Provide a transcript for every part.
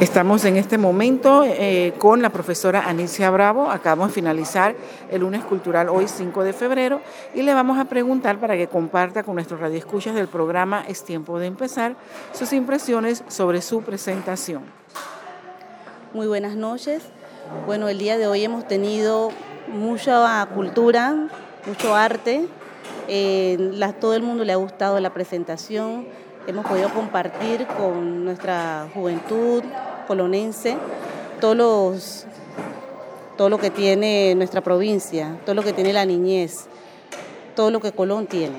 Estamos en este momento eh, con la profesora Anicia Bravo. Acabamos de finalizar el lunes cultural hoy 5 de febrero y le vamos a preguntar para que comparta con nuestros radioescuchas del programa Es tiempo de empezar sus impresiones sobre su presentación. Muy buenas noches. Bueno, el día de hoy hemos tenido mucha cultura, mucho arte. Eh, todo el mundo le ha gustado la presentación. Hemos podido compartir con nuestra juventud, colonense, todos los, todo lo que tiene nuestra provincia, todo lo que tiene la niñez, todo lo que Colón tiene.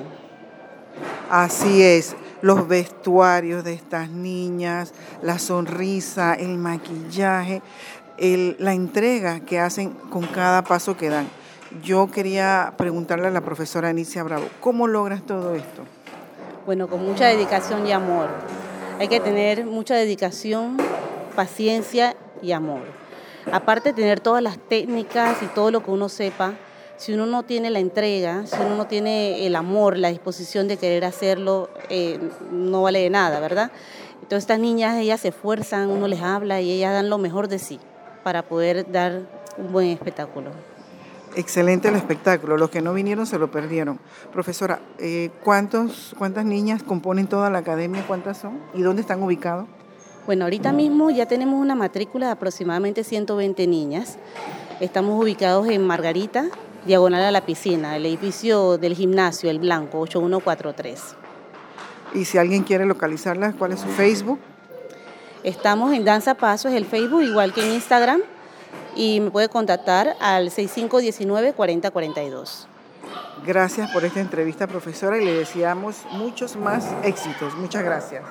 Así es, los vestuarios de estas niñas, la sonrisa, el maquillaje, la entrega que hacen con cada paso que dan. Yo quería preguntarle a la profesora Anicia Bravo, ¿cómo logras todo esto? Bueno, con mucha dedicación y amor. Hay que tener mucha dedicación, paciencia y amor. Aparte de tener todas las técnicas y todo lo que uno sepa, si uno no tiene la entrega, si uno no tiene el amor, la disposición de querer hacerlo, eh, no vale de nada, ¿verdad? Entonces estas niñas, ellas se esfuerzan, uno les habla y ellas dan lo mejor de sí para poder dar un buen espectáculo. Excelente el espectáculo. Los que no vinieron se lo perdieron. Profesora, eh, ¿cuántos, ¿cuántas niñas componen toda la academia? ¿Cuántas son? ¿Y dónde están ubicados? Bueno, ahorita mismo ya tenemos una matrícula de aproximadamente 120 niñas. Estamos ubicados en Margarita, diagonal a la piscina, el edificio del gimnasio, el Blanco, 8143. Y si alguien quiere localizarla, ¿cuál es su Facebook? Estamos en Danza Paso, es el Facebook, igual que en Instagram, y me puede contactar al 6519-4042. Gracias por esta entrevista, profesora, y le deseamos muchos más éxitos. Muchas gracias.